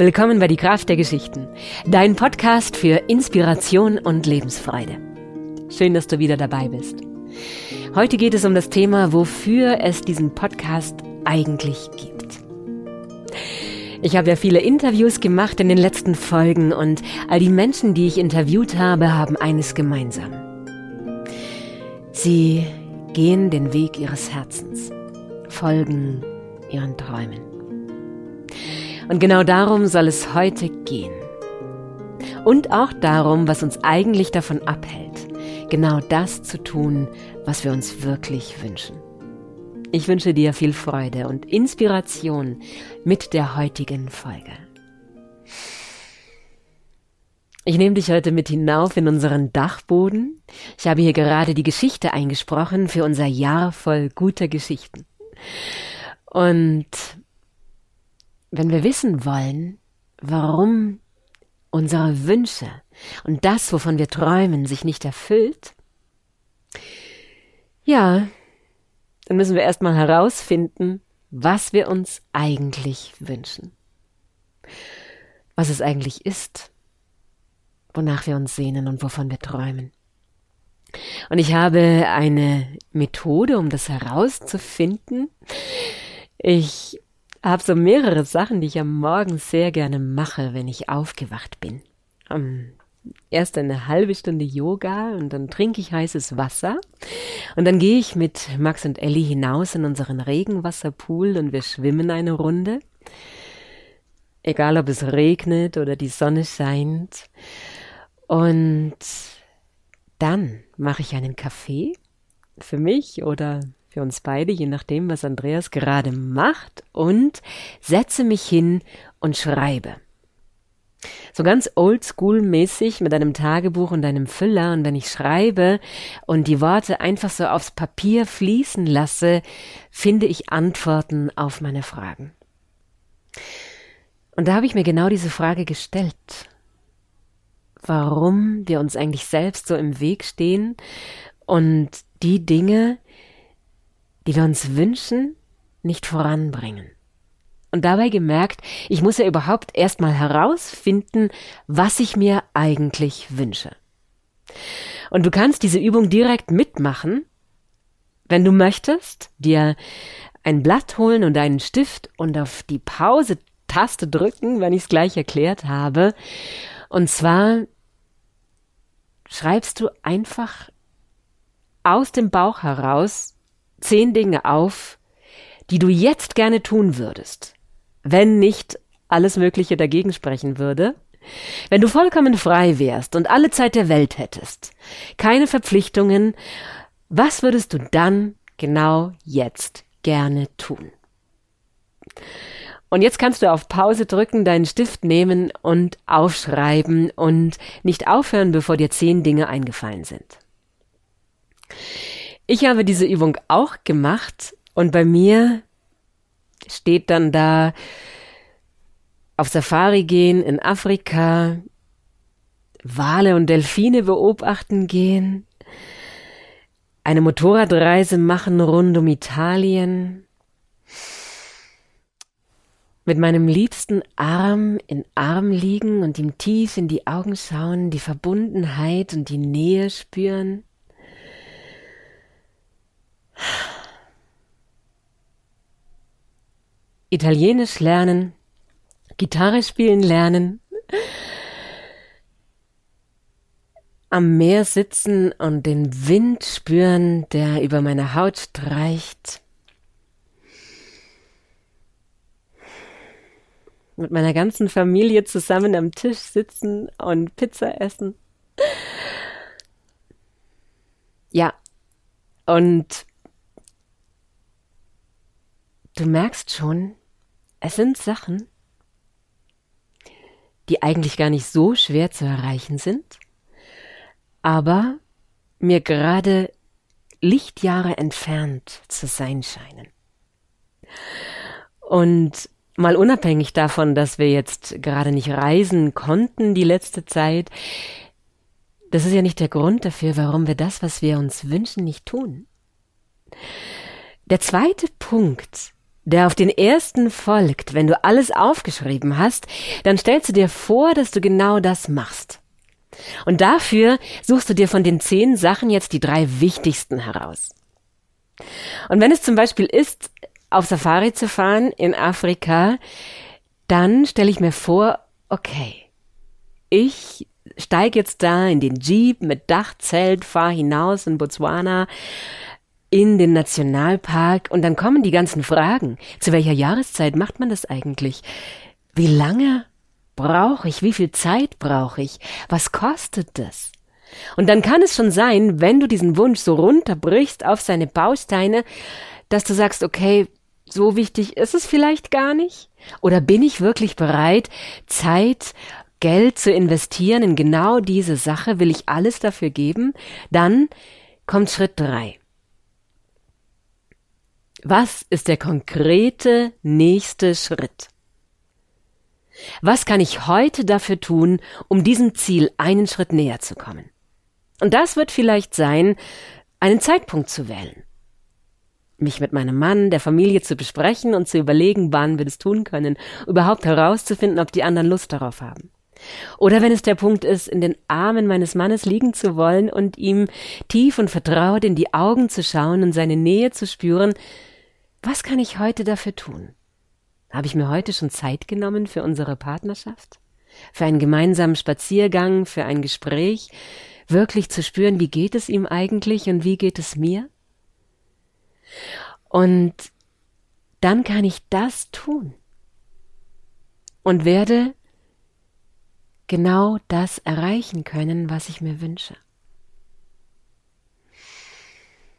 Willkommen bei Die Kraft der Geschichten, dein Podcast für Inspiration und Lebensfreude. Schön, dass du wieder dabei bist. Heute geht es um das Thema, wofür es diesen Podcast eigentlich gibt. Ich habe ja viele Interviews gemacht in den letzten Folgen und all die Menschen, die ich interviewt habe, haben eines gemeinsam. Sie gehen den Weg ihres Herzens, folgen ihren Träumen. Und genau darum soll es heute gehen. Und auch darum, was uns eigentlich davon abhält, genau das zu tun, was wir uns wirklich wünschen. Ich wünsche dir viel Freude und Inspiration mit der heutigen Folge. Ich nehme dich heute mit hinauf in unseren Dachboden. Ich habe hier gerade die Geschichte eingesprochen für unser Jahr voll guter Geschichten. Und wenn wir wissen wollen, warum unsere Wünsche und das, wovon wir träumen, sich nicht erfüllt, ja, dann müssen wir erstmal herausfinden, was wir uns eigentlich wünschen. Was es eigentlich ist, wonach wir uns sehnen und wovon wir träumen. Und ich habe eine Methode, um das herauszufinden. Ich habe so mehrere Sachen, die ich am Morgen sehr gerne mache, wenn ich aufgewacht bin. Um, erst eine halbe Stunde Yoga und dann trinke ich heißes Wasser und dann gehe ich mit Max und Ellie hinaus in unseren Regenwasserpool und wir schwimmen eine Runde. Egal ob es regnet oder die Sonne scheint. Und dann mache ich einen Kaffee für mich oder für uns beide, je nachdem, was Andreas gerade macht, und setze mich hin und schreibe. So ganz oldschool-mäßig mit einem Tagebuch und einem Füller und wenn ich schreibe und die Worte einfach so aufs Papier fließen lasse, finde ich Antworten auf meine Fragen. Und da habe ich mir genau diese Frage gestellt. Warum wir uns eigentlich selbst so im Weg stehen und die Dinge, die wir uns wünschen, nicht voranbringen. Und dabei gemerkt, ich muss ja überhaupt erstmal herausfinden, was ich mir eigentlich wünsche. Und du kannst diese Übung direkt mitmachen, wenn du möchtest, dir ein Blatt holen und einen Stift und auf die Pause-Taste drücken, wenn ich es gleich erklärt habe. Und zwar schreibst du einfach aus dem Bauch heraus zehn Dinge auf, die du jetzt gerne tun würdest, wenn nicht alles Mögliche dagegen sprechen würde, wenn du vollkommen frei wärst und alle Zeit der Welt hättest, keine Verpflichtungen, was würdest du dann genau jetzt gerne tun? Und jetzt kannst du auf Pause drücken, deinen Stift nehmen und aufschreiben und nicht aufhören, bevor dir zehn Dinge eingefallen sind. Ich habe diese Übung auch gemacht und bei mir steht dann da auf Safari gehen in Afrika, Wale und Delfine beobachten gehen, eine Motorradreise machen rund um Italien, mit meinem liebsten Arm in Arm liegen und ihm tief in die Augen schauen, die Verbundenheit und die Nähe spüren, Italienisch lernen, Gitarre spielen lernen, am Meer sitzen und den Wind spüren, der über meine Haut streicht. Mit meiner ganzen Familie zusammen am Tisch sitzen und Pizza essen. Ja, und du merkst schon, es sind Sachen, die eigentlich gar nicht so schwer zu erreichen sind, aber mir gerade Lichtjahre entfernt zu sein scheinen. Und mal unabhängig davon, dass wir jetzt gerade nicht reisen konnten die letzte Zeit, das ist ja nicht der Grund dafür, warum wir das, was wir uns wünschen, nicht tun. Der zweite Punkt, der auf den ersten folgt, wenn du alles aufgeschrieben hast, dann stellst du dir vor, dass du genau das machst. Und dafür suchst du dir von den zehn Sachen jetzt die drei wichtigsten heraus. Und wenn es zum Beispiel ist, auf Safari zu fahren in Afrika, dann stelle ich mir vor, okay, ich steige jetzt da in den Jeep mit Dachzelt, fahre hinaus in Botswana in den Nationalpark und dann kommen die ganzen Fragen. Zu welcher Jahreszeit macht man das eigentlich? Wie lange brauche ich? Wie viel Zeit brauche ich? Was kostet das? Und dann kann es schon sein, wenn du diesen Wunsch so runterbrichst auf seine Bausteine, dass du sagst, okay, so wichtig ist es vielleicht gar nicht? Oder bin ich wirklich bereit, Zeit, Geld zu investieren in genau diese Sache? Will ich alles dafür geben? Dann kommt Schritt drei. Was ist der konkrete nächste Schritt? Was kann ich heute dafür tun, um diesem Ziel einen Schritt näher zu kommen? Und das wird vielleicht sein, einen Zeitpunkt zu wählen. Mich mit meinem Mann, der Familie zu besprechen und zu überlegen, wann wir das tun können, überhaupt herauszufinden, ob die anderen Lust darauf haben. Oder wenn es der Punkt ist, in den Armen meines Mannes liegen zu wollen und ihm tief und vertraut in die Augen zu schauen und seine Nähe zu spüren, was kann ich heute dafür tun? Habe ich mir heute schon Zeit genommen für unsere Partnerschaft? Für einen gemeinsamen Spaziergang, für ein Gespräch? Wirklich zu spüren, wie geht es ihm eigentlich und wie geht es mir? Und dann kann ich das tun und werde genau das erreichen können, was ich mir wünsche.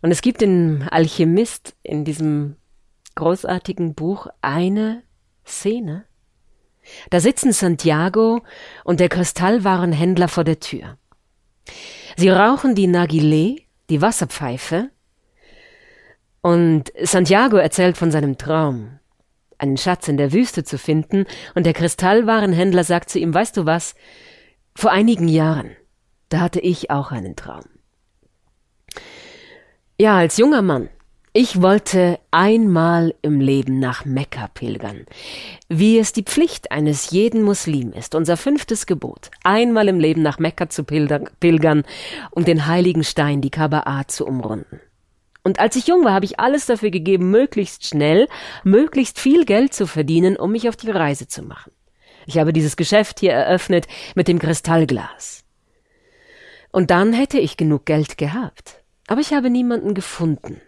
Und es gibt den Alchemist in diesem großartigen Buch eine Szene. Da sitzen Santiago und der Kristallwarenhändler vor der Tür. Sie rauchen die Nagile, die Wasserpfeife, und Santiago erzählt von seinem Traum, einen Schatz in der Wüste zu finden, und der Kristallwarenhändler sagt zu ihm, weißt du was, vor einigen Jahren, da hatte ich auch einen Traum. Ja, als junger Mann ich wollte einmal im Leben nach Mekka pilgern, wie es die Pflicht eines jeden Muslim ist, unser fünftes Gebot, einmal im Leben nach Mekka zu pilgern, um den heiligen Stein, die Kaba'a, zu umrunden. Und als ich jung war, habe ich alles dafür gegeben, möglichst schnell, möglichst viel Geld zu verdienen, um mich auf die Reise zu machen. Ich habe dieses Geschäft hier eröffnet mit dem Kristallglas. Und dann hätte ich genug Geld gehabt. Aber ich habe niemanden gefunden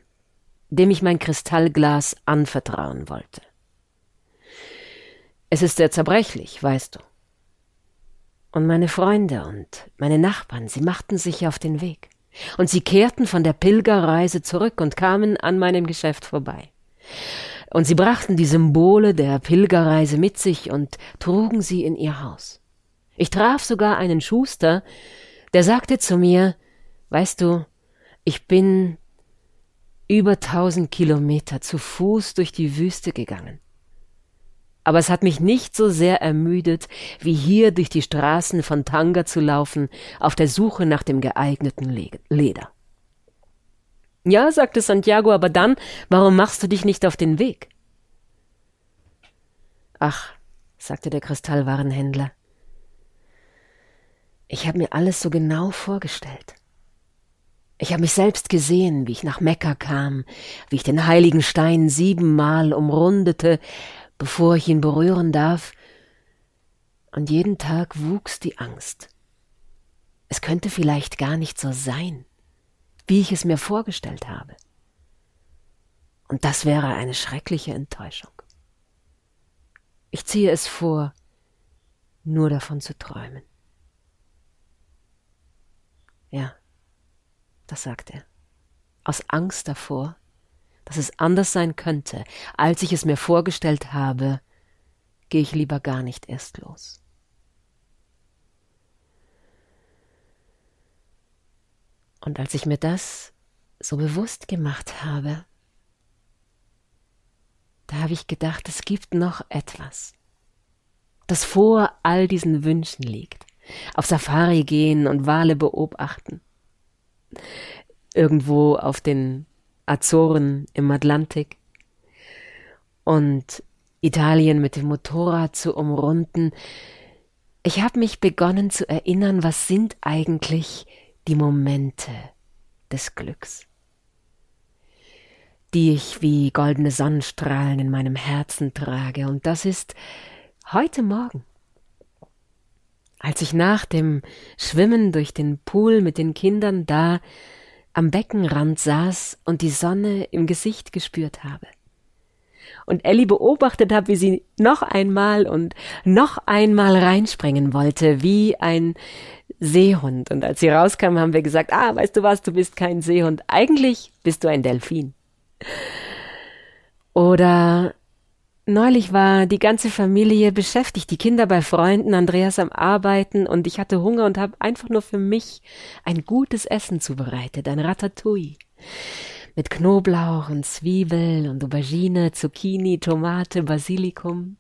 dem ich mein Kristallglas anvertrauen wollte. Es ist sehr zerbrechlich, weißt du. Und meine Freunde und meine Nachbarn, sie machten sich auf den Weg. Und sie kehrten von der Pilgerreise zurück und kamen an meinem Geschäft vorbei. Und sie brachten die Symbole der Pilgerreise mit sich und trugen sie in ihr Haus. Ich traf sogar einen Schuster, der sagte zu mir, weißt du, ich bin über tausend Kilometer zu Fuß durch die Wüste gegangen. Aber es hat mich nicht so sehr ermüdet, wie hier durch die Straßen von Tanga zu laufen, auf der Suche nach dem geeigneten Leder. Ja, sagte Santiago, aber dann, warum machst du dich nicht auf den Weg? Ach, sagte der Kristallwarenhändler, ich habe mir alles so genau vorgestellt. Ich habe mich selbst gesehen, wie ich nach Mekka kam, wie ich den heiligen Stein siebenmal umrundete, bevor ich ihn berühren darf, und jeden Tag wuchs die Angst. Es könnte vielleicht gar nicht so sein, wie ich es mir vorgestellt habe. Und das wäre eine schreckliche Enttäuschung. Ich ziehe es vor, nur davon zu träumen. Ja. Das sagt er. Aus Angst davor, dass es anders sein könnte, als ich es mir vorgestellt habe, gehe ich lieber gar nicht erst los. Und als ich mir das so bewusst gemacht habe, da habe ich gedacht, es gibt noch etwas, das vor all diesen Wünschen liegt. Auf Safari gehen und Wale beobachten, irgendwo auf den Azoren im Atlantik. Und Italien mit dem Motorrad zu umrunden, ich habe mich begonnen zu erinnern, was sind eigentlich die Momente des Glücks, die ich wie goldene Sonnenstrahlen in meinem Herzen trage. Und das ist heute Morgen, als ich nach dem Schwimmen durch den Pool mit den Kindern da am Beckenrand saß und die Sonne im Gesicht gespürt habe und Ellie beobachtet habe, wie sie noch einmal und noch einmal reinspringen wollte, wie ein Seehund. Und als sie rauskam, haben wir gesagt, ah, weißt du was, du bist kein Seehund. Eigentlich bist du ein Delfin. Oder neulich war die ganze Familie beschäftigt, die Kinder bei Freunden, Andreas am Arbeiten und ich hatte Hunger und habe einfach nur für mich ein gutes Essen zubereitet, ein Ratatouille mit Knoblauch und Zwiebel und Aubergine, Zucchini, Tomate, Basilikum.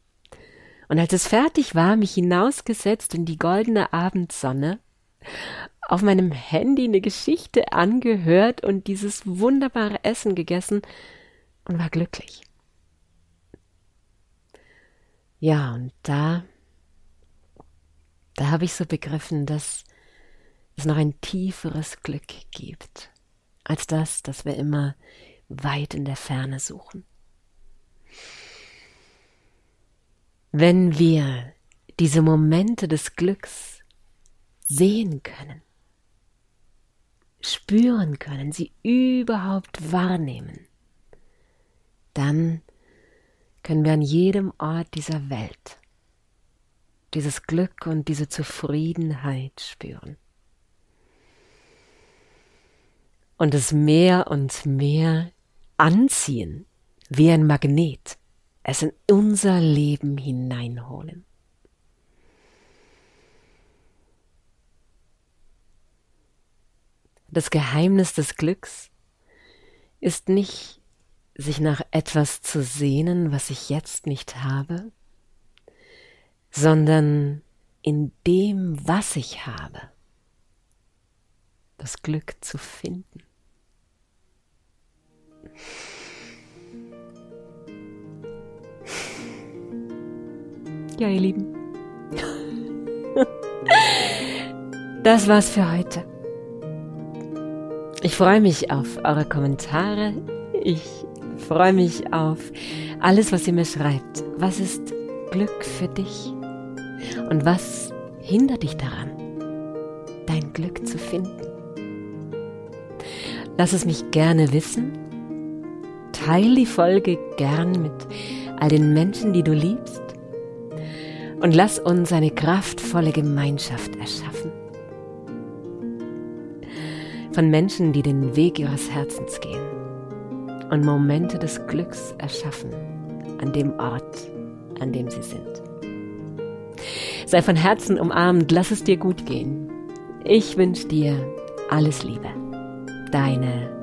Und als es fertig war, mich hinausgesetzt in die goldene Abendsonne, auf meinem Handy eine Geschichte angehört und dieses wunderbare Essen gegessen und war glücklich. Ja, und da, da habe ich so begriffen, dass es noch ein tieferes Glück gibt als das, das wir immer weit in der Ferne suchen. Wenn wir diese Momente des Glücks sehen können, spüren können, sie überhaupt wahrnehmen, dann können wir an jedem Ort dieser Welt dieses Glück und diese Zufriedenheit spüren und es mehr und mehr anziehen, wie ein Magnet, es in unser Leben hineinholen. Das Geheimnis des Glücks ist nicht, sich nach etwas zu sehnen, was ich jetzt nicht habe, sondern in dem, was ich habe, das Glück zu finden. Ja, ihr Lieben. Das war's für heute. Ich freue mich auf eure Kommentare. Ich freue mich auf alles, was ihr mir schreibt. Was ist Glück für dich? Und was hindert dich daran, dein Glück zu finden? Lass es mich gerne wissen. Teil die Folge gern mit all den Menschen, die du liebst. Und lass uns eine kraftvolle Gemeinschaft erschaffen. Von Menschen, die den Weg ihres Herzens gehen und Momente des Glücks erschaffen an dem Ort, an dem sie sind. Sei von Herzen umarmt, lass es dir gut gehen. Ich wünsche dir alles Liebe deine